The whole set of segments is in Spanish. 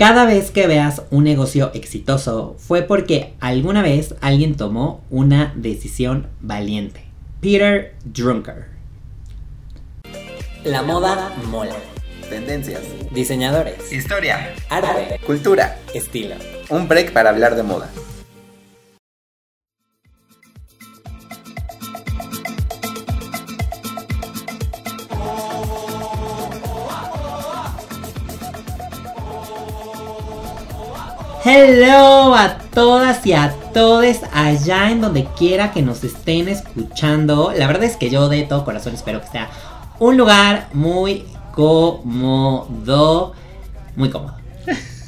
Cada vez que veas un negocio exitoso fue porque alguna vez alguien tomó una decisión valiente. Peter Drucker. La moda mola. Tendencias. Diseñadores. Historia. Arte. Cultura. Estilo. Un break para hablar de moda. Hello a todas y a todos allá en donde quiera que nos estén escuchando. La verdad es que yo de todo corazón espero que sea un lugar muy cómodo. Muy cómodo.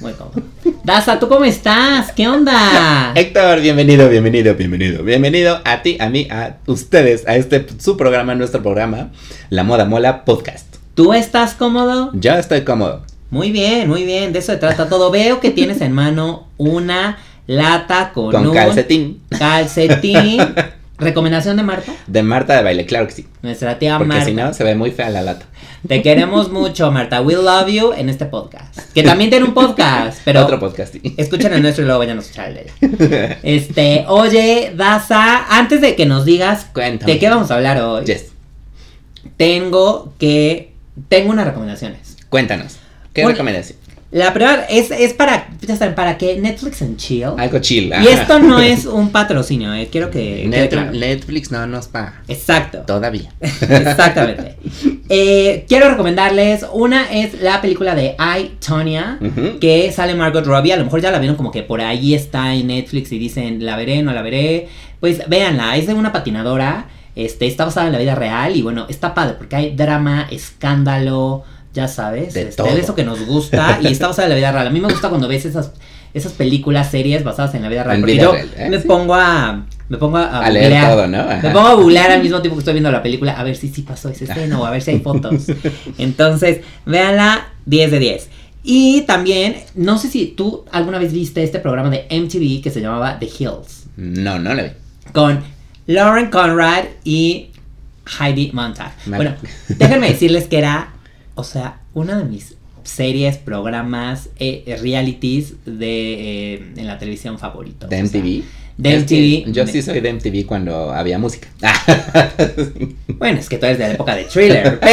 Muy cómodo. Daza, ¿tú cómo estás? ¿Qué onda? Héctor, bienvenido, bienvenido, bienvenido. Bienvenido a ti, a mí, a ustedes, a este su programa, nuestro programa, La Moda Mola Podcast. ¿Tú estás cómodo? Yo estoy cómodo. Muy bien, muy bien, de eso se trata todo. Veo que tienes en mano una lata con, Con un calcetín. calcetín. ¿Recomendación de Marta? De Marta de baile, claro que sí. Nuestra tía Porque Marta. si no, se ve muy fea la lata. Te queremos mucho, Marta. We love you en este podcast. Que también tiene un podcast, pero Otro podcast. sí. escuchen el nuestro y luego vayan a escuchar el de ella. Este, oye, Daza, antes de que nos digas Cuéntame. de qué vamos a hablar hoy, Yes. tengo que. Tengo unas recomendaciones. Cuéntanos. ¿Qué Un- recomendación? La primera es, es para, ya saben, para que Netflix and chill. Algo chill. Y esto no es un patrocinio, eh, quiero que quede Net- claro. Netflix no nos paga. Exacto. Todavía. Exactamente. Eh, quiero recomendarles, una es la película de I, Tonya, que sale Margot Robbie, a lo mejor ya la vieron como que por ahí está en Netflix y dicen, la veré, no la veré, pues véanla, es de una patinadora, este, está basada en la vida real y bueno, está padre porque hay drama, escándalo, ya sabes, De este, todo. eso que nos gusta y está basada en la vida real. A mí me gusta cuando ves esas esas películas, series basadas en la vida real, En porque vida yo real, ¿eh? me pongo a me pongo a, A leer todo, ¿no? Me pongo a googlear al mismo tiempo que estoy viendo la película a ver si sí pasó esa escena o a ver si hay fotos. Entonces, véanla 10 de 10. Y también, no sé si tú alguna vez viste este programa de MTV que se llamaba The Hills, No, no le vi. con Lauren Conrad y Heidi Montag. Mal. Bueno, déjenme decirles que era, o sea, una de mis series, programas, eh, realities de eh, en la televisión favoritos. ¿De MTV? de Es MTV. Yo sí soy de MTV cuando había música. Bueno, es que tú eres de la época de thriller.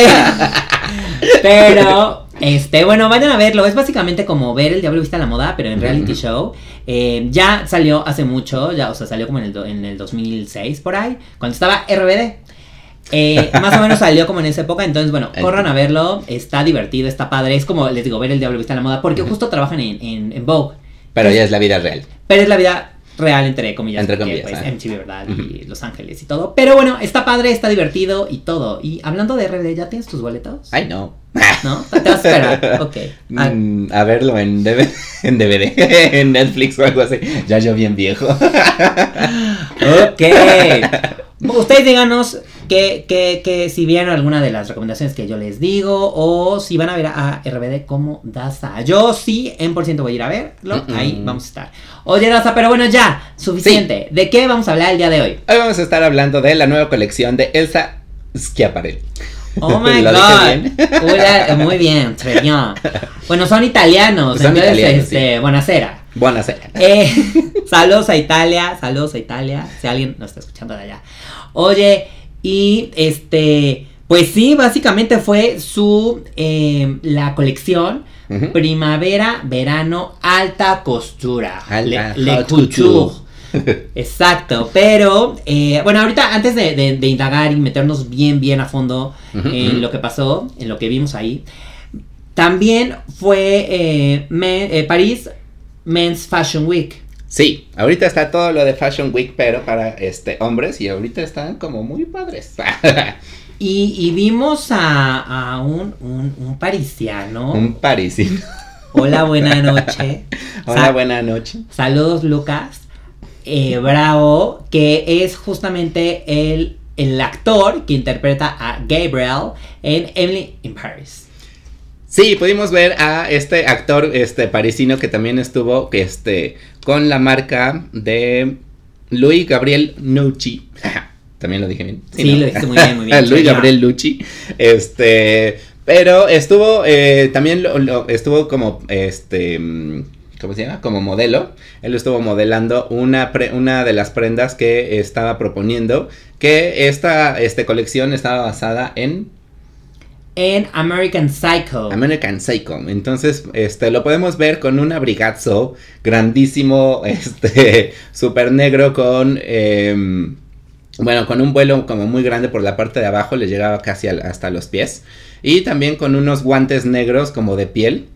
Pero, pero, este, bueno, vayan a verlo. Es básicamente como ver El Diablo Viste a la Moda, pero en reality show. Eh, ya salió hace mucho, ya, o sea, salió como en el, do- en el 2006 por ahí, cuando estaba RBD. Eh, más o menos salió como en esa época, entonces bueno, corran a verlo, está divertido, está padre, es como les digo, ver el Diablo Viste a la Moda, porque justo trabajan en, en, en Vogue, Pero ya es la vida real. pero es la vida real, entre comillas. Entre porque, comillas, Pues. MTV, ¿verdad? Y. Los Ángeles y todo. Pero bueno, está padre, está divertido y todo. Y hablando de RD, ¿ya tienes tus boletos? Ay, no. ¿No? Te vas a esperar. Ok. Ah, Mm, a verlo en DVD, en DVD, en Netflix o algo así. Ya yo bien viejo. ok. Ustedes díganos que, que, que si vieron alguna de las recomendaciones que yo les digo o si van a ver a RBD como Daza. Yo sí, en por ciento voy a ir a verlo. Ahí vamos a estar. Oye, Daza, pero bueno, ya, suficiente. ¿De qué vamos a hablar el día de hoy? Hoy vamos a estar hablando de la nueva colección de Elsa Schiaparelli. Oh my ¿Lo god. bien? Hola, muy bien, très bien. Bueno, son italianos, Son entonces, italianos, este, buenasera. Buenas noches. Eh, saludos a Italia, saludos a Italia, si alguien nos está escuchando de allá. Oye, y este, pues sí, básicamente fue su, eh, la colección primavera, verano, alta costura. Alta Le, couture. couture. Exacto, pero eh, bueno, ahorita antes de, de- de indagar y meternos bien, bien a fondo en lo que pasó, en lo que vimos ahí, también fue eh, eh, París Men's Fashion Week. Sí, ahorita está todo lo de Fashion Week, pero para este hombres y ahorita están como muy padres. Y, y vimos a, a un, un, un parisiano. Un parisino. Hola, buena noche. Hola, Sa- buena noche. Saludos, Lucas. Eh, Bravo, que es justamente el, el actor que interpreta a Gabriel en Emily in Paris. Sí, pudimos ver a este actor este parisino que también estuvo este con la marca de Louis Gabriel Nucci. También lo dije bien. Sí, lo dijiste muy bien, muy bien. Louis Sería. Gabriel Lucci. Este, Pero estuvo, eh, también lo, lo- estuvo como, este, ¿cómo se llama? Como modelo. Él estuvo modelando una, pre- una de las prendas que estaba proponiendo, que esta este, colección estaba basada en En American Psycho. American Psycho. Entonces, este, lo podemos ver con un abrigazo grandísimo, este, súper negro con, em, bueno, con un vuelo como muy grande por la parte de abajo, le llegaba casi hasta los pies. Y también con unos guantes negros como de piel.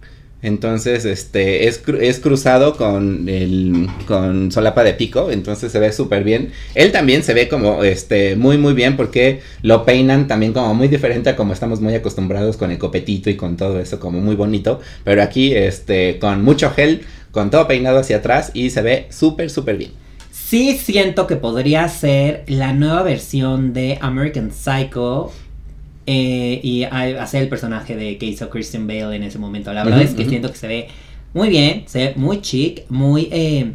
Entonces, este, es, es cruzado con el, con solapa de pico, entonces se ve súper bien. Él también se ve como, este, muy, muy bien porque lo peinan también como muy diferente a como estamos muy acostumbrados con el copetito y con todo eso como muy bonito. Pero aquí, este, con mucho gel, con todo peinado hacia atrás y se ve súper, súper bien. Sí siento que podría ser la nueva versión de American Psycho eh, y hacer el personaje de que hizo Christian Bale en ese momento. La verdad es que siento que se ve muy bien, se ve muy chic, muy eh,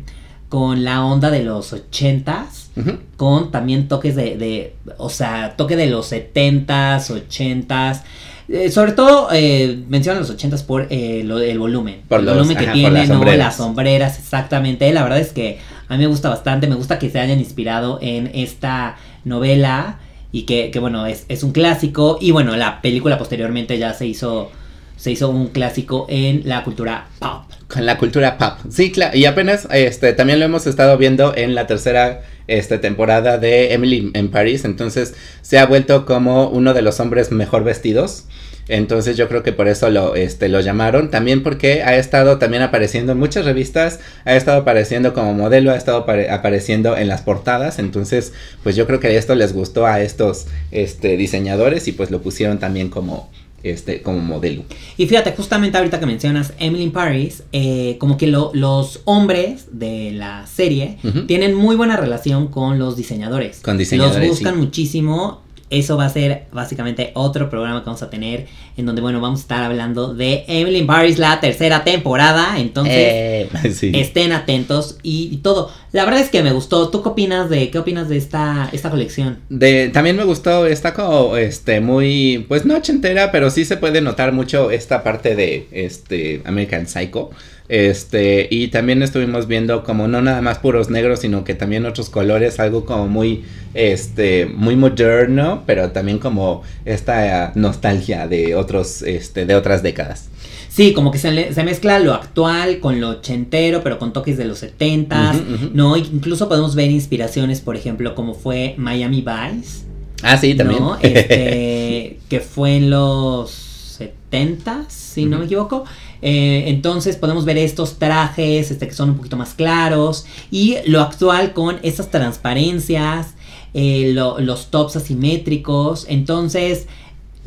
con la onda de los ochentas, Ujú. con también toques de, de o sea, toque de los setentas, ochentas. Eh, sobre todo eh, mencionan los ochentas por eh, lo- el volumen. Por el los- volumen que ajá, tiene, las ¿no? sombreras. Las sombreras, exactamente. La verdad es que a mí me gusta bastante. Me gusta que se hayan inspirado en esta novela. Y que, que, bueno, es, es un clásico. Y bueno, la película posteriormente ya se hizo. Se hizo un clásico en la cultura pop. Con la cultura pop. Sí, claro. Y apenas este también lo hemos estado viendo en la tercera este, temporada de Emily en París. Entonces se ha vuelto como uno de los hombres mejor vestidos. Entonces yo creo que por eso lo, este, lo llamaron. También porque ha estado también apareciendo en muchas revistas. Ha estado apareciendo como modelo. Ha estado apare- apareciendo en las portadas. Entonces pues yo creo que esto les gustó a estos este, diseñadores. Y pues lo pusieron también como, este, como modelo. Y fíjate, justamente ahorita que mencionas Emily in Paris, eh, como que lo- los hombres de la serie tienen muy buena relación con los diseñadores. Con diseñadores, Los buscan sí. muchísimo. Eso va a ser básicamente otro programa que vamos a tener en donde, bueno, vamos a estar hablando de Emily in Paris, la tercera temporada. Entonces, Eh, sí. estén atentos y, y todo. La verdad es que me gustó. ¿Tú qué opinas de qué opinas de esta, esta colección? De, también me gustó, está como, este, muy, pues no ochentera, pero sí se puede notar mucho esta parte de, este, American Psycho. Este, y también estuvimos viendo como no nada más puros negros, sino que también otros colores, algo como muy, este, muy moderno, pero también como esta nostalgia de otros, este, de otras décadas. Sí, como que se, le- se mezcla lo actual con lo ochentero, pero con toques de los setentas, Ujú, ujú. ¿no? Incluso podemos ver inspiraciones, por ejemplo, como fue Miami Vice, Ah, sí, también. ¿no? Este, que fue en los setentas, si no me equivoco. Eh, entonces podemos ver estos trajes, este, que son un poquito más claros, y lo actual con estas transparencias, eh, lo- los tops asimétricos, entonces...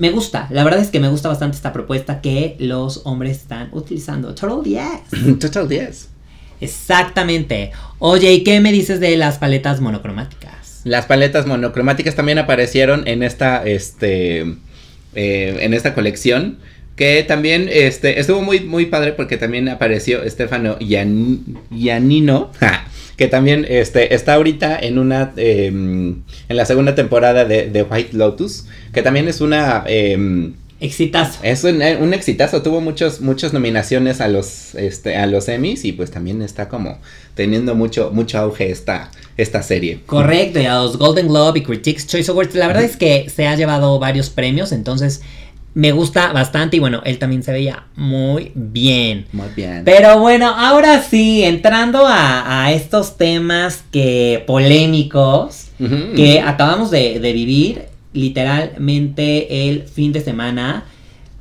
Me gusta, la verdad es que me gusta bastante esta propuesta que los hombres están utilizando. Total yes. Total 10. Exactamente. Oye, ¿y qué me dices de las paletas monocromáticas? Las paletas monocromáticas también aparecieron en esta, este, eh, en esta colección. Que también este, estuvo muy, muy padre porque también apareció Stefano Yan- Yanino. ja, Que también este, está ahorita en una. em, en la segunda temporada de, de White Lotus. Que también es una. em, Exitazo. es un, eh, un exitazo. Tuvo muchos, muchas nominaciones a los, este, a los Emmys. Y pues también está como teniendo mucho, mucho auge esta, esta serie. Correcto, y a los Golden Globe y Critics Choice Awards. La verdad es que se ha llevado varios premios, entonces me gusta bastante. Y bueno, él también se veía muy bien. Muy bien. Pero bueno, ahora sí, entrando a, a estos temas que polémicos que acabamos de, de vivir literalmente el fin de semana.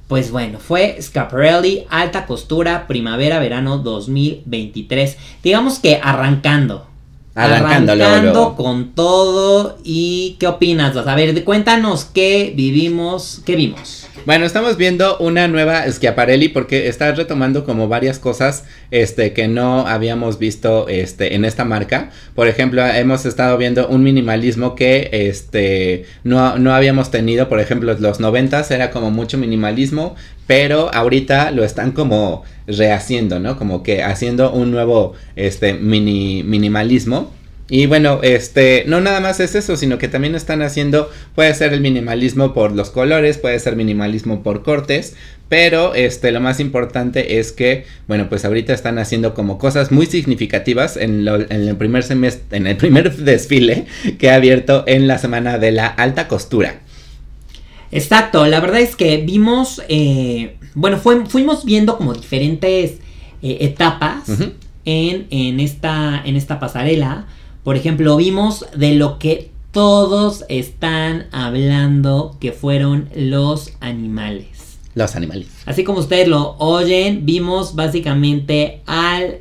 Pues bueno, fue Scaparelli, alta costura, primavera-verano 2023. Digamos que arrancando. Arrancando, Arrancando con todo. ¿Y qué opinas? A ver, cuéntanos qué vivimos, qué vimos. Bueno, estamos viendo una nueva Schiaparelli porque está retomando como varias cosas este que no habíamos visto este en esta marca. Por ejemplo, hemos estado viendo un minimalismo que este no, no habíamos tenido, por ejemplo, los noventas era como mucho minimalismo, pero ahorita lo están como rehaciendo, ¿no? Como que haciendo un nuevo este mini minimalismo. Y bueno, este, no nada más es eso, sino que también están haciendo, puede ser el minimalismo por los colores, puede ser minimalismo por cortes, pero este, lo más importante es que, bueno, pues ahorita están haciendo como cosas muy significativas en, en el primer semestre, en el primer desfile que ha abierto en la semana de la alta costura. Exacto, la verdad es que vimos, eh, bueno, fuimos viendo como diferentes eh, etapas en, en, esta, en esta pasarela. Por ejemplo, vimos de lo que todos están hablando que fueron los animales. Los animales. Así como ustedes lo oyen, vimos básicamente al...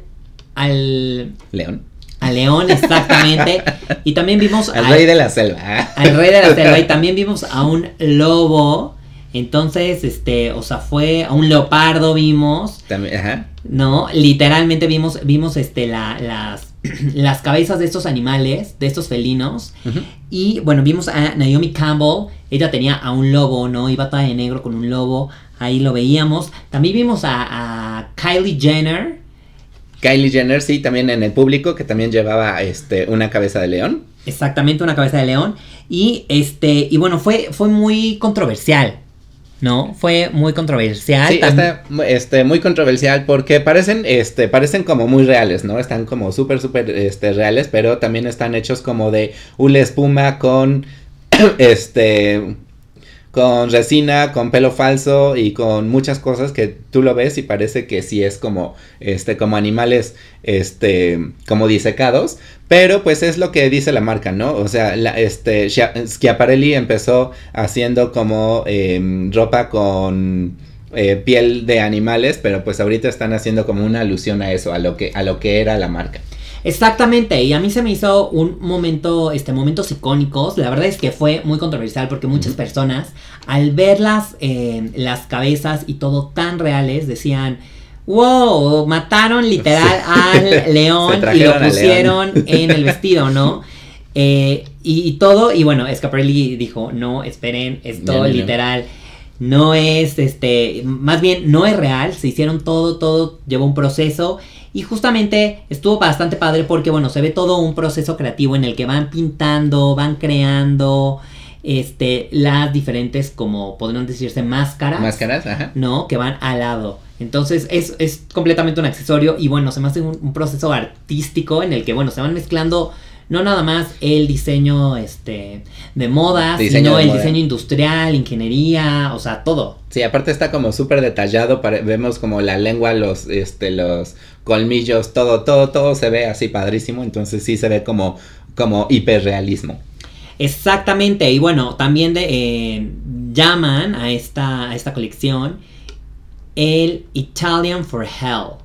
al león. Al león, exactamente. y también vimos... al, rey de la selva. Al rey de la selva. Y también vimos a un lobo. Entonces, este, o sea, fue a un leopardo vimos. También, ajá. No, literalmente vimos, vimos este, la, las las cabezas de estos animales, de estos felinos. Y bueno, vimos a Naomi Campbell, ella tenía a un lobo, ¿no? Iba toda de negro con un lobo, ahí lo veíamos. También vimos a, Kylie Jenner. Kylie Jenner, sí, también en el público, que también llevaba este, una cabeza de león. Exactamente, una cabeza de león. Y este, y bueno, fue, fue muy controversial. ¿No? Fue muy controversial. Sí, está este, muy controversial porque parecen, este, parecen como muy reales, ¿no? Están como súper, súper, este, reales, pero también están hechos como de una espuma con, este, con resina, con pelo falso y con muchas cosas que tú lo ves y parece que sí es como, este, como animales, este, como disecados, pero pues es lo que dice la marca, ¿no? O sea, la, este, Schiaparelli empezó haciendo como em, ropa con eh, piel de animales, pero pues ahorita están haciendo como una alusión a eso, a lo que, a lo que era la marca. Exactamente, y a mí se me hizo un momento, este, momentos icónicos. La verdad es que fue muy controversial porque muchas personas, al ver las, eh, las cabezas y todo tan reales, decían, wow, mataron literal al león y lo pusieron en el vestido, ¿no? Eh, y, todo, y bueno, Scaparelli dijo, no, esperen, esto literal no es, este, más bien no es real, se hicieron todo, todo, llevó un proceso y justamente estuvo bastante padre porque, bueno, se ve todo un proceso creativo en el que van pintando, van creando este, las diferentes, como podrían decirse, máscaras. Máscaras, ajá. ¿No? Que van al lado. Entonces es, es completamente un accesorio y bueno, se me hace un, proceso artístico en el que, bueno, se van mezclando no nada más el diseño este de moda, sino el diseño industrial, ingeniería, o sea, todo. Sí, aparte está como súper detallado, vemos como la lengua, los, este, los colmillos, todo, todo, todo se ve así padrísimo, entonces sí se ve como, como hiperrealismo. Exactamente, y bueno, también de, eh, llaman a esta, a esta colección el Italian for Hell.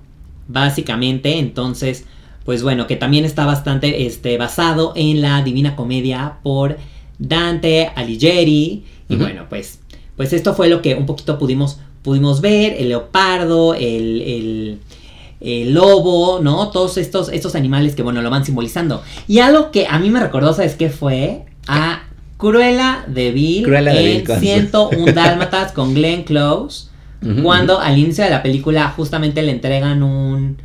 Básicamente, entonces, pues bueno, que también está bastante este, basado en la Divina Comedia por Dante Alighieri. Y bueno, pues, pues esto fue lo que un poquito pudimos, pudimos ver, el leopardo, el, el, lobo, ¿no? Todos estos, estos animales que, bueno, lo van simbolizando. Y algo que a mí me recordó, ¿sabes qué fue? A Cruella de Vil en 101 Dálmatas con Glenn Close. cuando al inicio de la película justamente le entregan un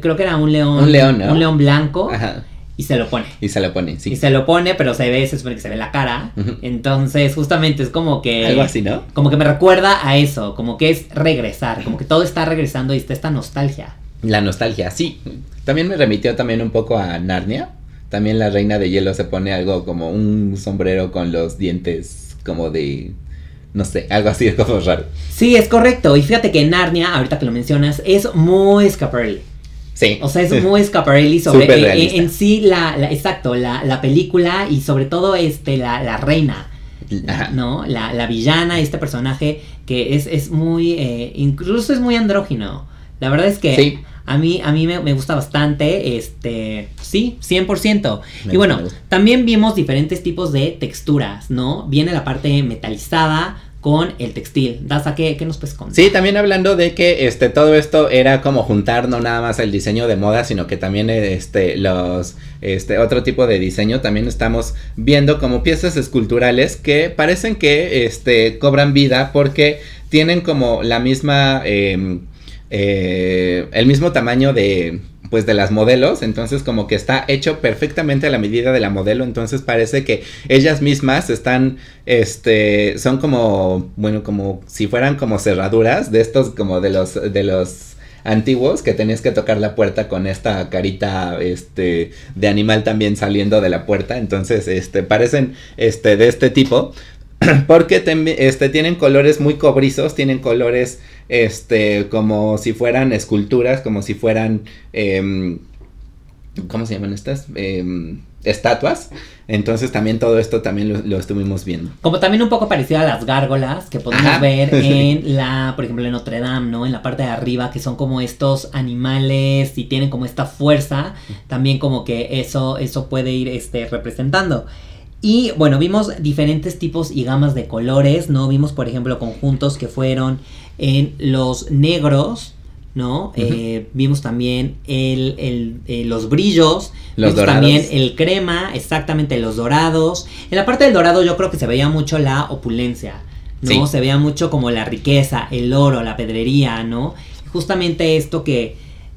creo que era un león. Un león, Un león blanco. Ajá. Y se lo pone. Y se lo pone, sí. Y se lo pone, pero se ve, se supone que se ve la cara. Entonces, justamente es como que. Algo así, ¿no? Como que me recuerda a eso. Como que es regresar. Como que todo está regresando y está esta nostalgia. La nostalgia, sí. También me remitió también un poco a Narnia. También la reina de hielo se pone algo como un sombrero con los dientes como de no sé, algo así es como raro. Sí, es correcto. Y fíjate que Narnia, ahorita que lo mencionas, es muy Scaparelli. Sí. O sea, es muy Scaparelli sobre eh, eh, en, sí la, exacto, la, película y sobre todo este la, reina. ¿No? La, villana, este personaje que es, es muy, eh, incluso es muy andrógino. La verdad es que a mí, a mí me, gusta bastante, este, sí, 100%. y bueno, también vimos diferentes tipos de texturas, ¿no? Viene la parte metalizada, con el textil. Daza, ¿qué, ¿qué nos puedes contar? Sí, también hablando de que este, todo esto era como juntar no nada más el diseño de moda, sino que también este, los, este, otro tipo de diseño. También estamos viendo como piezas esculturales que parecen que este, cobran vida porque tienen como la misma... Em, eh, el mismo tamaño de, pues de las modelos, entonces como que está hecho perfectamente a la medida de la modelo, entonces parece que ellas mismas están, este, son como, bueno, como si fueran como cerraduras de estos, como de los, de los antiguos que tenías que tocar la puerta con esta carita este de animal también saliendo de la puerta entonces este parecen este de este tipo porque este tienen colores muy cobrizos tienen colores este como si fueran esculturas como si fueran eh, cómo se llaman estas eh, estatuas. Entonces también todo esto también lo, estuvimos viendo. Como también un poco parecido a las gárgolas que podemos ver en la, por ejemplo, en Notre Dame, ¿no? En la parte de arriba, que son como estos animales y tienen como esta fuerza. También como que eso, eso puede ir este, representando. Y bueno, vimos diferentes tipos y gamas de colores, ¿no? Vimos, por ejemplo, conjuntos que fueron en los negros, ¿no? Eh, vimos también el, eh, los brillos, los vimos también el crema, exactamente los dorados. En la parte del dorado yo creo que se veía mucho la opulencia, ¿no? Se veía mucho como la riqueza, el oro, la pedrería, ¿no? Justamente esto que,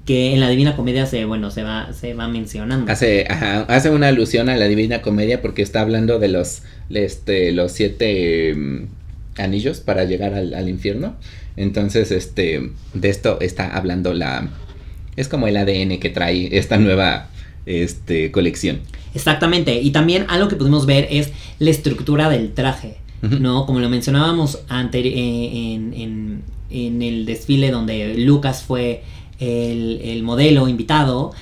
que en la Divina Comedia se, bueno, se va, se va mencionando. Hace, hace una alusión a la Divina Comedia porque está hablando de los, este, los siete mm, anillos para llegar al, al infierno. Entonces, este, de esto está hablando la, es como el ADN que trae esta nueva, este, colección. Exactamente, y también algo que pudimos ver es la estructura del traje, ¿no? Como lo mencionábamos antes eh, en, en, el desfile donde Lucas fue el, el modelo invitado,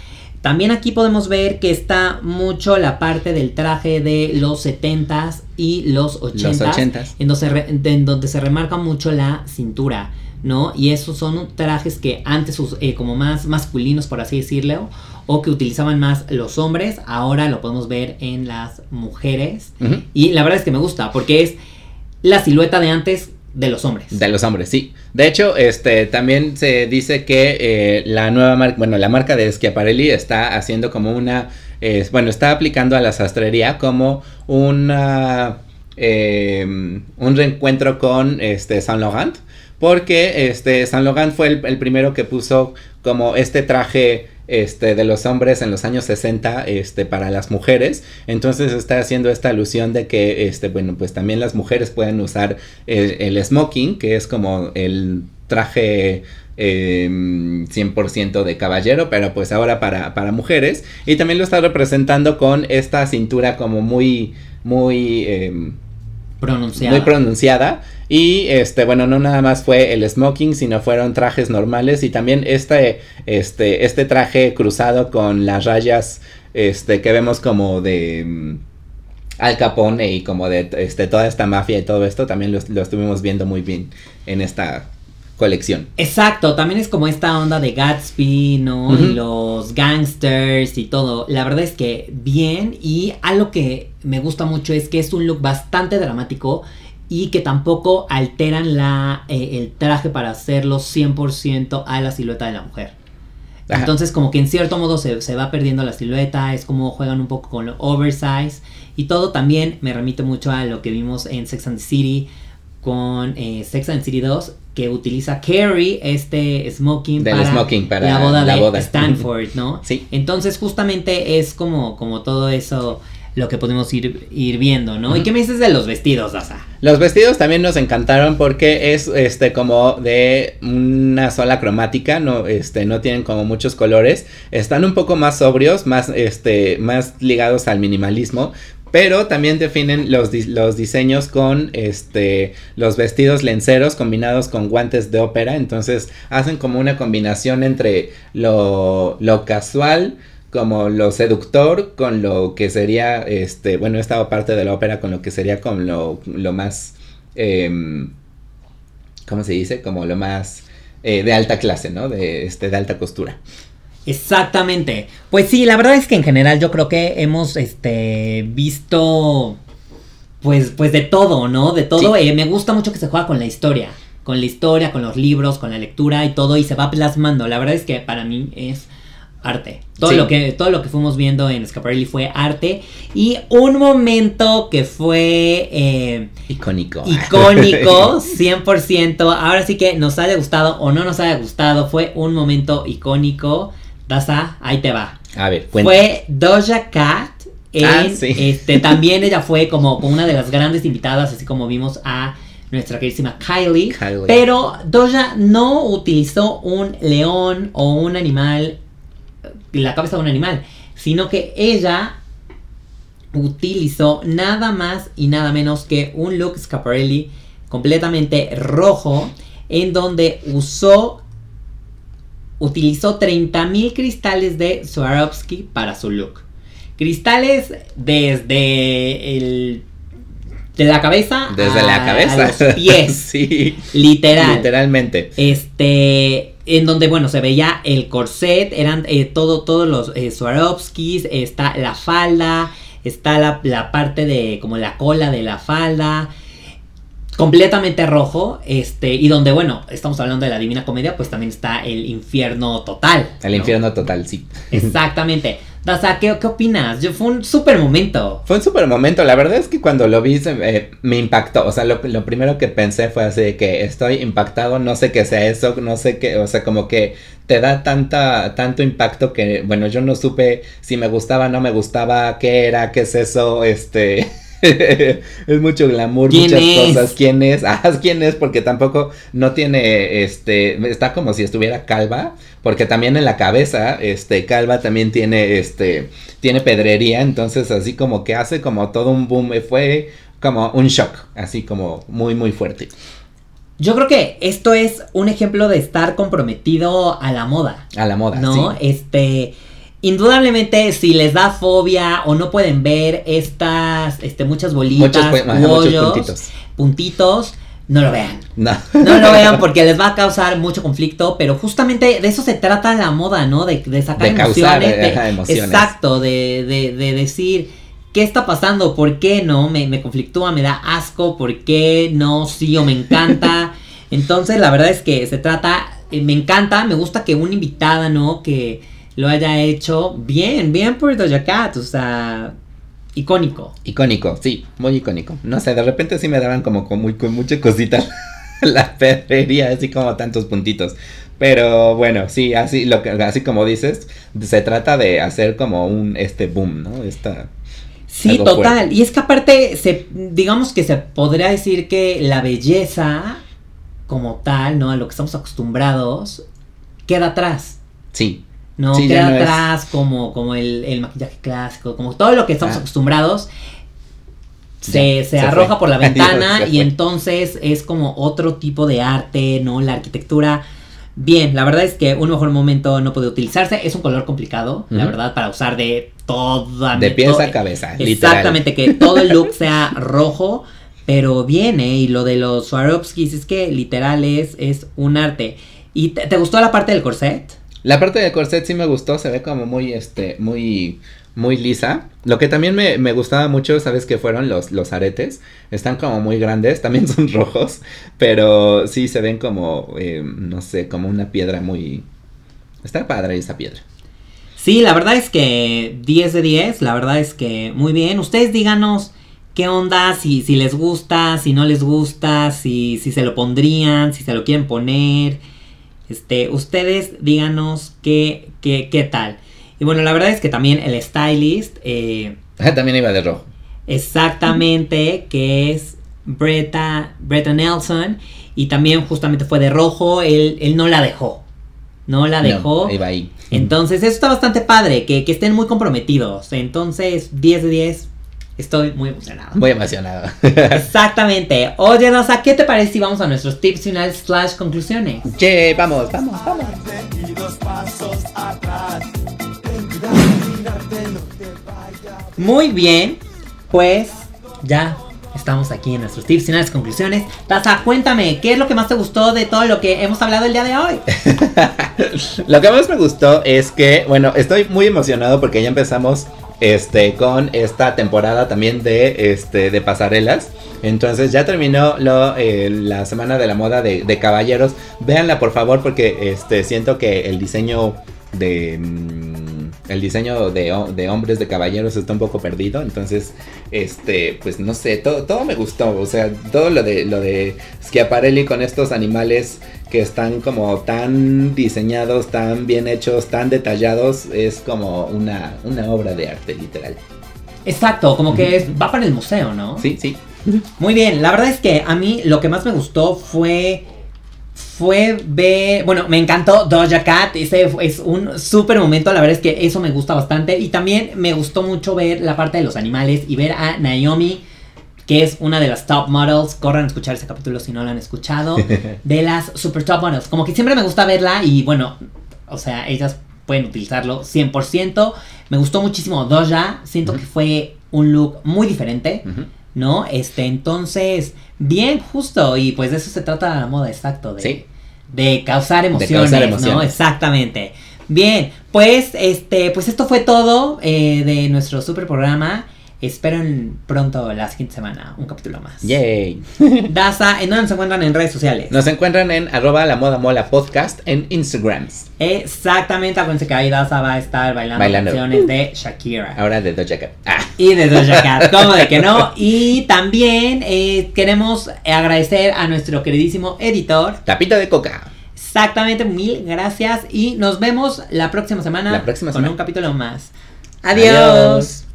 también aquí podemos ver que está mucho la parte del traje de los 70s y los 80s, En, donde se remarca mucho la cintura, ¿no? Y esos son trajes que antes eh, como más masculinos, por así decirlo, o que utilizaban más los hombres, ahora lo podemos ver en las mujeres. Y la verdad es que me gusta, porque es la silueta de antes de los hombres. De los hombres, sí. De hecho, este también se dice que eh, la nueva marca, bueno, la marca de Schiaparelli está haciendo como una, bueno, está aplicando a la sastrería como una, em, un reencuentro con este Saint Laurent, porque este Saint Laurent fue el primero que puso como este traje este, de los hombres en los años 60 este, para las mujeres. Entonces está haciendo esta alusión de que, este, bueno, pues también las mujeres pueden usar el, smoking, que es como el traje 100% em, de caballero, pero pues ahora para, para, mujeres. Y también lo está representando con esta cintura como muy, muy... Em, pronunciada. Muy pronunciada. Y este, bueno, no nada más fue el smoking, sino fueron trajes normales. Y también este, este, este traje cruzado con las rayas. Este, que vemos como de. Mm, Al Capone y como de este, toda esta mafia y todo esto. También lo, lo estuvimos viendo muy bien en esta colección. Exacto, también es como esta onda de Gatsby, ¿no? Los gangsters y todo. La verdad es que bien y algo que me gusta mucho es que es un look bastante dramático y que tampoco alteran la, eh, el traje para hacerlo 100% a la silueta de la mujer. Entonces como que en cierto modo se, se, va perdiendo la silueta, es como juegan un poco con lo oversize y todo también me remite mucho a lo que vimos en Sex and the City con eh, Sex and the City 2 que utiliza Carrie este smoking, para, la boda de Stanford, ¿no? Sí. Entonces justamente es como, como todo eso lo que podemos ir, ir viendo, ¿no? ¿Y qué me dices de los vestidos, Asa? Los vestidos también nos encantaron porque es este como de una sola cromática, no este no tienen como muchos colores, están un poco más sobrios, más este más ligados al minimalismo, pero también definen los, los, diseños con este, los vestidos lenceros combinados con guantes de ópera. Entonces hacen como una combinación entre lo, lo casual, como lo seductor, con lo que sería, este, bueno, esta parte de la ópera con lo que sería como lo, lo más, eh, ¿cómo se dice? Como lo más eh, de alta clase, ¿no? De, este, de alta costura. Exactamente. Pues sí, la verdad es que en general yo creo que hemos este visto pues pues de todo, ¿no? De todo. Eh, me gusta mucho que se juega con la historia, con la historia, con los libros, con la lectura y todo y se va plasmando. La verdad es que para mí es arte. Todo lo que todo lo que fuimos viendo en Scaparelli fue arte y un momento que fue eh, icónico. Icónico, 100%. Ahora sí que nos haya gustado o no nos haya gustado, fue un momento icónico Daza, ahí te va. A ver, cuenta. Fue Doja Cat. En, Ah, sí. este, también ella fue como, como una de las grandes invitadas, así como vimos a nuestra queridísima Kylie. Kylie. Pero Doja no utilizó un león o un animal, la cabeza de un animal, sino que ella utilizó nada más y nada menos que un look Scaparelli completamente rojo, en donde usó, utilizó 30.000 cristales de Swarovski para su look. Cristales desde el... De la cabeza Desde a- la cabeza. a los pies. sí. Literal. Literalmente. Este, en donde, bueno, se veía el corset, eran eh, todo, todos los eh, Swarovskis, está la falda, está la, la parte de, como la cola de la falda, completamente rojo, este, y donde, bueno, estamos hablando de la Divina Comedia, pues también está el infierno total. El ¿no? infierno total, sí. Exactamente. Daza, ¿qué, ¿qué opinas? Yo, fue un súper momento. Fue un super momento. La verdad es que cuando lo vi se- eh, me impactó. O sea, lo, lo primero que pensé fue así de que estoy impactado, no sé qué sea eso, no sé qué, o sea, como que te da tanta, tanto impacto que, bueno, yo no supe si me gustaba, no me gustaba, qué era, qué es eso, este... es mucho glamour, ¿Quién muchas es? cosas. ¿Quién es? Ah, ¿quién es? Porque tampoco no tiene, este, está como si estuviera calva, porque también en la cabeza, este, calva también tiene, este, tiene pedrería, entonces así como que hace como todo un boom, eh, fue como un shock, así como muy, muy fuerte. Yo creo que esto es un ejemplo de estar comprometido a la moda. A la moda, ¿no? sí. Este, indudablemente si les da fobia o no pueden ver estas, este, muchas bolitas, Muchos, ajá, hoyos, puntitos. puntitos, no lo vean. No. No lo vean porque les va a causar mucho conflicto, pero justamente de eso se trata la moda, ¿no? De, de sacar De causar, emociones. de- emociones. Exacto, de, de, de decir, ¿qué está pasando? ¿Por qué no? Me, me conflictúa, me da asco, ¿por qué no? Sí o me encanta. Entonces, la verdad es que se trata, eh, me encanta, me gusta que una invitada, ¿no? Que lo haya hecho bien, bien por Doja Cat, o sea, icónico. Icónico, sí, muy icónico. No sé, de repente sí me daban como con, muy, con mucha cosita la pedrería, así como tantos puntitos. Pero bueno, sí, así, lo que, así como dices, se trata de hacer como un este boom, ¿no? Esta, Sí, total. fuerte. Y es que aparte, se, digamos que se podría decir que la belleza como tal, ¿no? A lo que estamos acostumbrados, queda atrás. sí, ¿no? Sí, queda no es- atrás como, como el, el maquillaje clásico, como todo lo que estamos Ah. acostumbrados. Se, se se arroja fue. por la ventana y entonces es como otro tipo de arte, ¿no? La arquitectura. Bien, la verdad es que un mejor momento no puede utilizarse. Es un color complicado, la verdad, para usar de toda de pies a cabeza, literal. Exactamente, que todo el look sea rojo, pero bien, ¿eh? Y lo de los Swarovskis es que literal es, es un arte. ¿Y te, te gustó la parte del corset? La parte del corset sí me gustó, se ve como muy, este, muy, muy lisa. Lo que también me, me gustaba mucho, ¿sabes qué fueron? Los, los aretes. Están como muy grandes, también son rojos, pero sí se ven como, eh, no sé, como una piedra muy... Está padre esa piedra. Sí, la verdad es que 10 de 10, la verdad es que muy bien. Ustedes díganos qué onda, si, si les gusta, si no les gusta, si, si se lo pondrían, si se lo quieren poner. Este, ustedes díganos qué, qué, qué tal. Y bueno, la verdad es que también el stylist, eh, Ah, también iba de rojo. exactamente, que es Bretta, Bretta Nelson, y también justamente fue de rojo, él, él no la dejó. No la dejó. No, iba ahí. Entonces, eso está bastante padre, que, que estén muy comprometidos. Entonces, 10 de 10, estoy muy emocionado. Muy emocionado. Exactamente. Oye, Rosa, ¿qué te parece si vamos a nuestros tips finales slash conclusiones? che, vamos, vamos, vamos. y dos pasos atrás. Muy bien, pues ya estamos aquí en nuestros tips finales conclusiones. Taza, cuéntame, ¿qué es lo que más te gustó de todo lo que hemos hablado el día de hoy? Lo que más me gustó es que, bueno, estoy muy emocionado porque ya empezamos este con esta temporada también de este de pasarelas. Entonces ya terminó lo, eh, la semana de la moda de, de caballeros. Véanla por favor porque este siento que el diseño de mm, el diseño de, de hombres, de caballeros está un poco perdido. Entonces, este, pues no sé, todo, todo me gustó. O sea, todo lo de, lo de Schiaparelli con estos animales que están como tan diseñados, tan bien hechos, tan detallados, es como una, una obra de arte, literal. Exacto, como que es- va para el museo, ¿no? Sí, sí. Muy bien, la verdad es que a mí lo que más me gustó fue. Fue ver. Bueno, me encantó Doja Cat. Ese es un súper momento. La verdad es que eso me gusta bastante. Y también me gustó mucho ver la parte de los animales y ver a Naomi, que es una de las top models. Corran a escuchar ese capítulo si no lo han escuchado. De las super top models. Como que siempre me gusta verla y bueno, o sea, ellas pueden utilizarlo 100%. Me gustó muchísimo Doja. Siento que fue un look muy diferente. ¿No? Este, entonces, bien, justo, y pues de eso se trata la moda, exacto, de, Sí. de causar emociones, causar ¿no? emociones. Exactamente. Bien, pues, este, pues esto fue todo eh, de nuestro super programa. Esperen pronto la siguiente semana un capítulo más. Yay. Daza, ¿en dónde nos encuentran en redes sociales? Nos encuentran en arroba la moda mola podcast en Instagrams. Exactamente, acuérdense que ahí Daza va a estar bailando, Bailando. canciones de Shakira. Ahora de Doja Cat. Ah. Y de Doja Cat, ¿cómo de que no? Y también eh, queremos agradecer a nuestro queridísimo editor. Tapita de coca. Exactamente, mil gracias. Y nos vemos la próxima semana La próxima con semana. un capítulo más. Adiós. Adiós.